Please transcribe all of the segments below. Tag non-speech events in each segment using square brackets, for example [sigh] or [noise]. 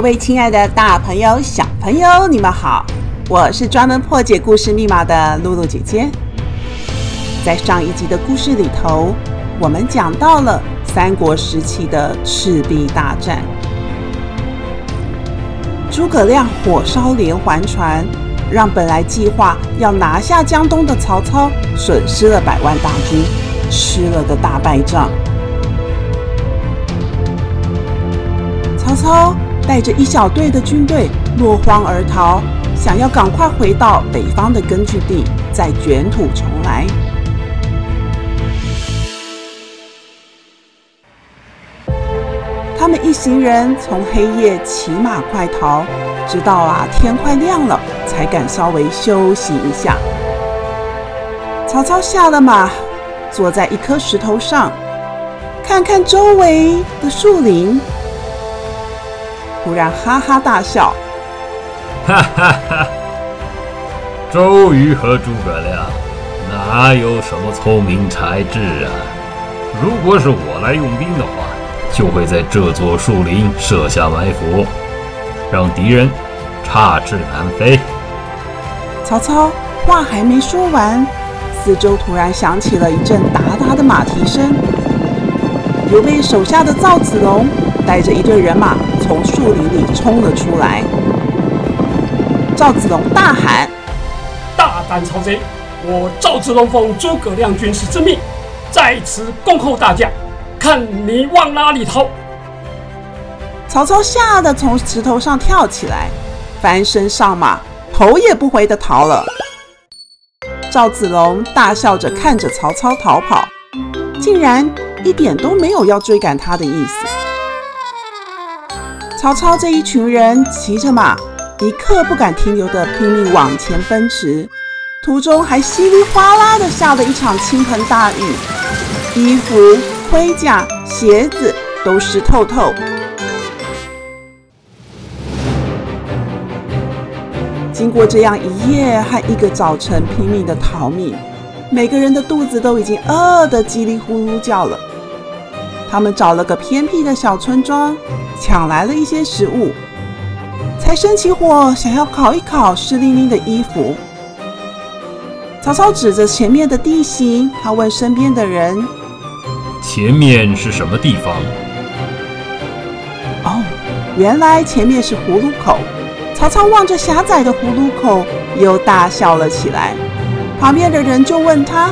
各位亲爱的大朋友、小朋友，你们好！我是专门破解故事密码的露露姐姐。在上一集的故事里头，我们讲到了三国时期的赤壁大战。诸葛亮火烧连环船，让本来计划要拿下江东的曹操损失了百万大军，吃了个大败仗。曹操。带着一小队的军队落荒而逃，想要赶快回到北方的根据地，再卷土重来。他们一行人从黑夜骑马快逃，直到啊天快亮了，才敢稍微休息一下。曹操下了马，坐在一颗石头上，看看周围的树林。突然哈哈大笑，哈哈哈！周瑜和诸葛亮哪有什么聪明才智啊？如果是我来用兵的话，就会在这座树林设下埋伏，让敌人插翅难飞。曹操话还没说完，四周突然响起了一阵哒哒的马蹄声。刘备手下的赵子龙带着一队人马。从树林里冲了出来，赵子龙大喊：“大胆曹贼！我赵子龙奉诸葛亮军师之命，在此恭候大驾，看你往哪里逃！”曹操吓得从石头上跳起来，翻身上马，头也不回地逃了。赵子龙大笑着看着曹操逃跑，竟然一点都没有要追赶他的意思。曹操这一群人骑着马，一刻不敢停留地拼命往前奔驰，途中还稀里哗啦地下了一场倾盆大雨，衣服、盔甲、鞋子都湿透透。经过这样一夜和一个早晨拼命的逃命，每个人的肚子都已经饿得叽里呼噜叫了。他们找了个偏僻的小村庄。抢来了一些食物，才生起火，想要烤一烤湿淋淋的衣服。曹操指着前面的地形，他问身边的人：“前面是什么地方？”哦，原来前面是葫芦口。曹操望着狭窄的葫芦口，又大笑了起来。旁边的人就问他：“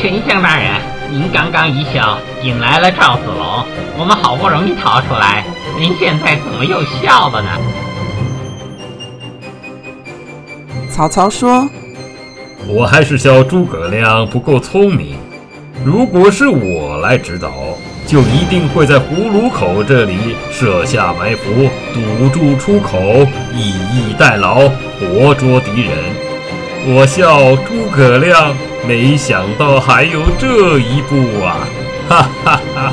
丞相大人，您刚刚一笑，引来了赵子龙，我们好不容易逃出来。”您现在怎么又笑了呢？曹操说：“我还是笑诸葛亮不够聪明。如果是我来指导，就一定会在葫芦口这里设下埋伏，堵住出口，以逸待劳，活捉敌人。我笑诸葛亮，没想到还有这一步啊！哈 [laughs] 哈哈。”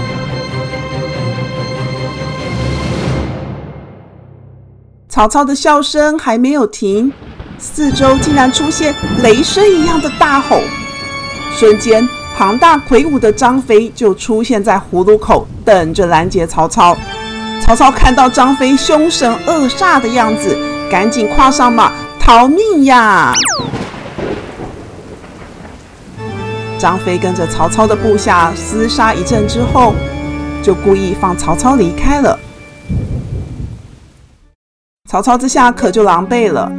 曹操的笑声还没有停，四周竟然出现雷声一样的大吼，瞬间庞大魁梧的张飞就出现在葫芦口，等着拦截曹操。曹操看到张飞凶神恶煞的样子，赶紧跨上马逃命呀！张飞跟着曹操的部下厮杀一阵之后，就故意放曹操离开了。曹操这下可就狼狈了，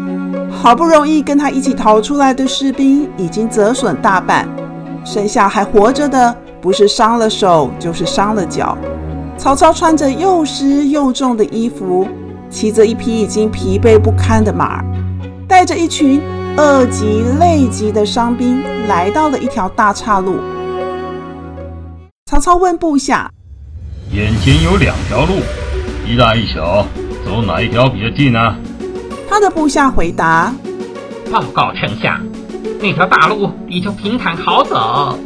好不容易跟他一起逃出来的士兵已经折损大半，剩下还活着的不是伤了手就是伤了脚。曹操穿着又湿又重的衣服，骑着一匹已经疲惫不堪的马，带着一群饿极累级的伤兵，来到了一条大岔路。曹操问部下：“眼前有两条路，一大一小。”走哪一条比较近呢？他的部下回答：“报告丞相，那条大路比较平坦好走，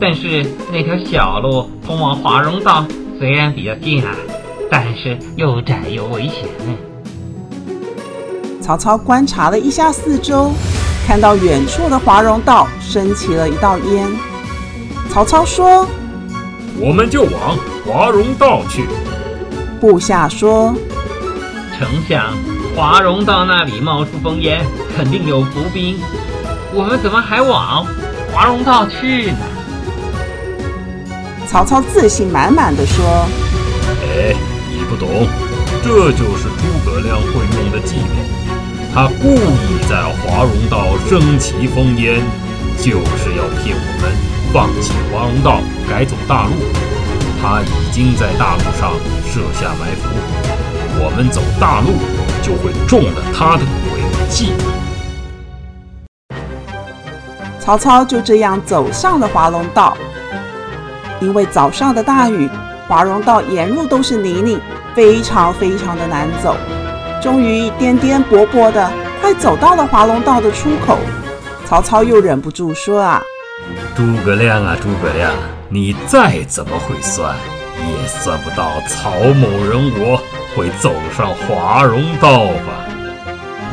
但是那条小路通往华容道，虽然比较近啊，但是又窄又危险。”曹操观察了一下四周，看到远处的华容道升起了一道烟。曹操说：“我们就往华容道去。”部下说：“丞相，华容道那里冒出烽烟，肯定有伏兵。我们怎么还往华容道去呢？”曹操自信满满的说：“哎，你不懂，这就是诸葛亮会用的计谋。他故意在华容道升起烽烟，就是要骗我们放弃华容道，改走大路。他已经在大路上设下埋伏，我们走大路就会中了他的诡计。”曹操就这样走上了华容道。因为早上的大雨，华容道沿路都是泥泞，非常非常的难走。终于颠颠簸簸的，快走到了华容道的出口。曹操又忍不住说：“啊，诸葛亮啊，诸葛亮，你再怎么会算，也算不到曹某人我会走上华容道吧？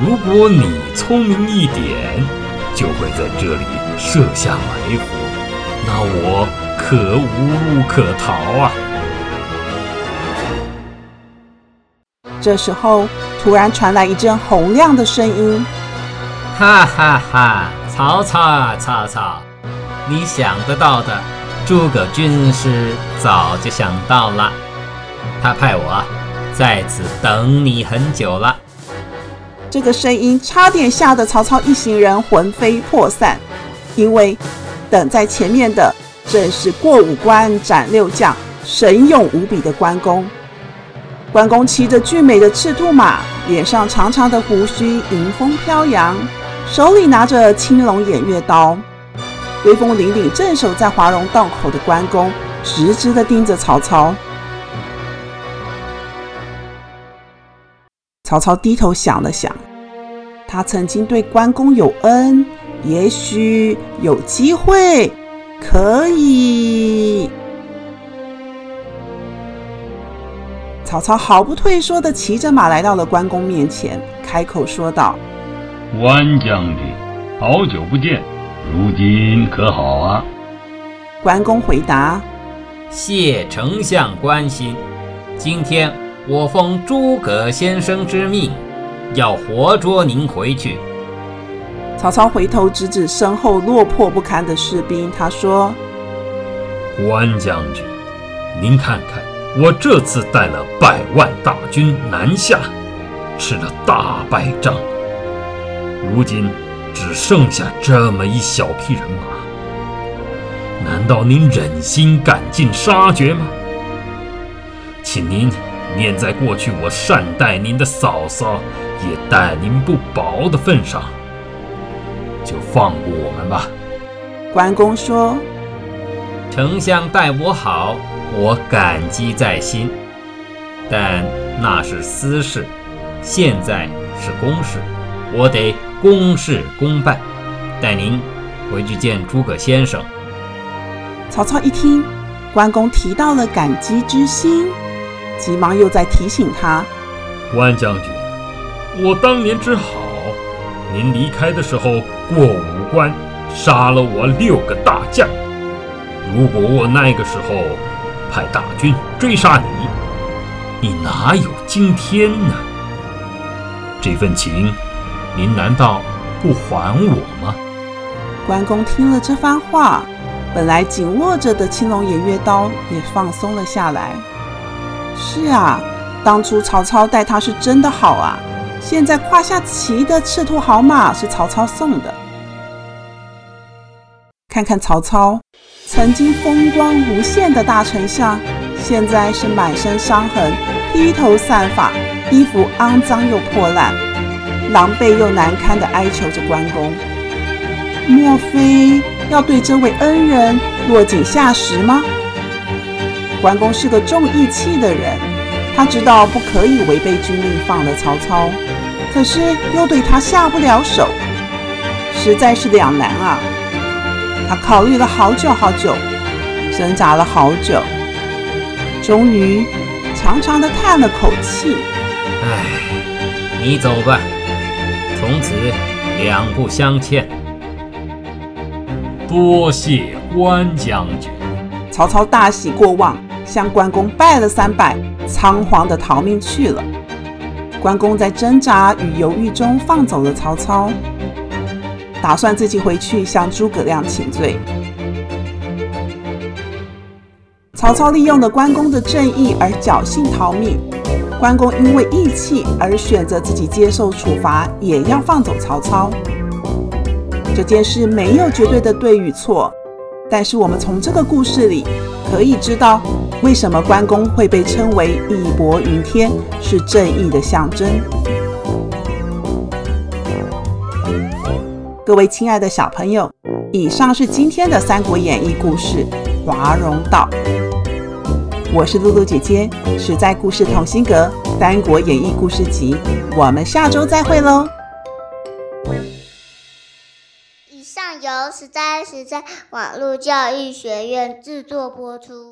如果你聪明一点，就会在这里设下埋伏。那我……”可无路可逃啊！这时候，突然传来一阵洪亮的声音：“哈哈哈！曹操啊，曹操，你想得到的，诸葛军师早就想到了。他派我在此等你很久了。”这个声音差点吓得曹操一行人魂飞魄散，因为等在前面的。正是过五关斩六将、神勇无比的关公。关公骑着俊美的赤兔马，脸上长长的胡须迎风飘扬，手里拿着青龙偃月刀，威风凛凛镇守在华容道口的关公，直直地盯着曹操。曹操低头想了想，他曾经对关公有恩，也许有机会。可以。曹操毫不退缩地骑着马来到了关公面前，开口说道：“关将军，好久不见，如今可好啊？”关公回答：“谢丞相关心。今天我奉诸葛先生之命，要活捉您回去。”曹操回头指指身后落魄不堪的士兵，他说：“关将军，您看看，我这次带了百万大军南下，吃了大败仗，如今只剩下这么一小批人马，难道您忍心赶尽杀绝吗？请您念在过去我善待您的嫂嫂，也待您不薄的份上。”就放过我们吧。关公说：“丞相待我好，我感激在心。但那是私事，现在是公事，我得公事公办。带您回去见诸葛先生。”曹操一听关公提到了感激之心，急忙又在提醒他：“关将军，我当年之好。”您离开的时候过五关，杀了我六个大将。如果我那个时候派大军追杀你，你哪有今天呢？这份情，您难道不还我吗？关公听了这番话，本来紧握着的青龙偃月刀也放松了下来。是啊，当初曹操待他是真的好啊。现在胯下骑的赤兔好马是曹操送的。看看曹操，曾经风光无限的大丞相，现在是满身伤痕、披头散发、衣服肮脏又破烂、狼狈又难堪的哀求着关公。莫非要对这位恩人落井下石吗？关公是个重义气的人。他知道不可以违背军令放了曹操，可是又对他下不了手，实在是两难啊。他考虑了好久好久，挣扎了好久，终于长长的叹了口气：“唉，你走吧，从此两不相欠。”多谢关将军。曹操大喜过望，向关公拜了三拜，仓皇的逃命去了。关公在挣扎与犹豫中放走了曹操，打算自己回去向诸葛亮请罪。曹操利用了关公的正义而侥幸逃命，关公因为义气而选择自己接受处罚，也要放走曹操。这件事没有绝对的对与错，但是我们从这个故事里可以知道，为什么关公会被称为义薄云天，是正义的象征。各位亲爱的小朋友，以上是今天的《三国演义》故事《华容道》。我是露露姐姐，实在故事同心阁《三国演义》故事集，我们下周再会喽。以上由实在实在网络教育学院制作播出。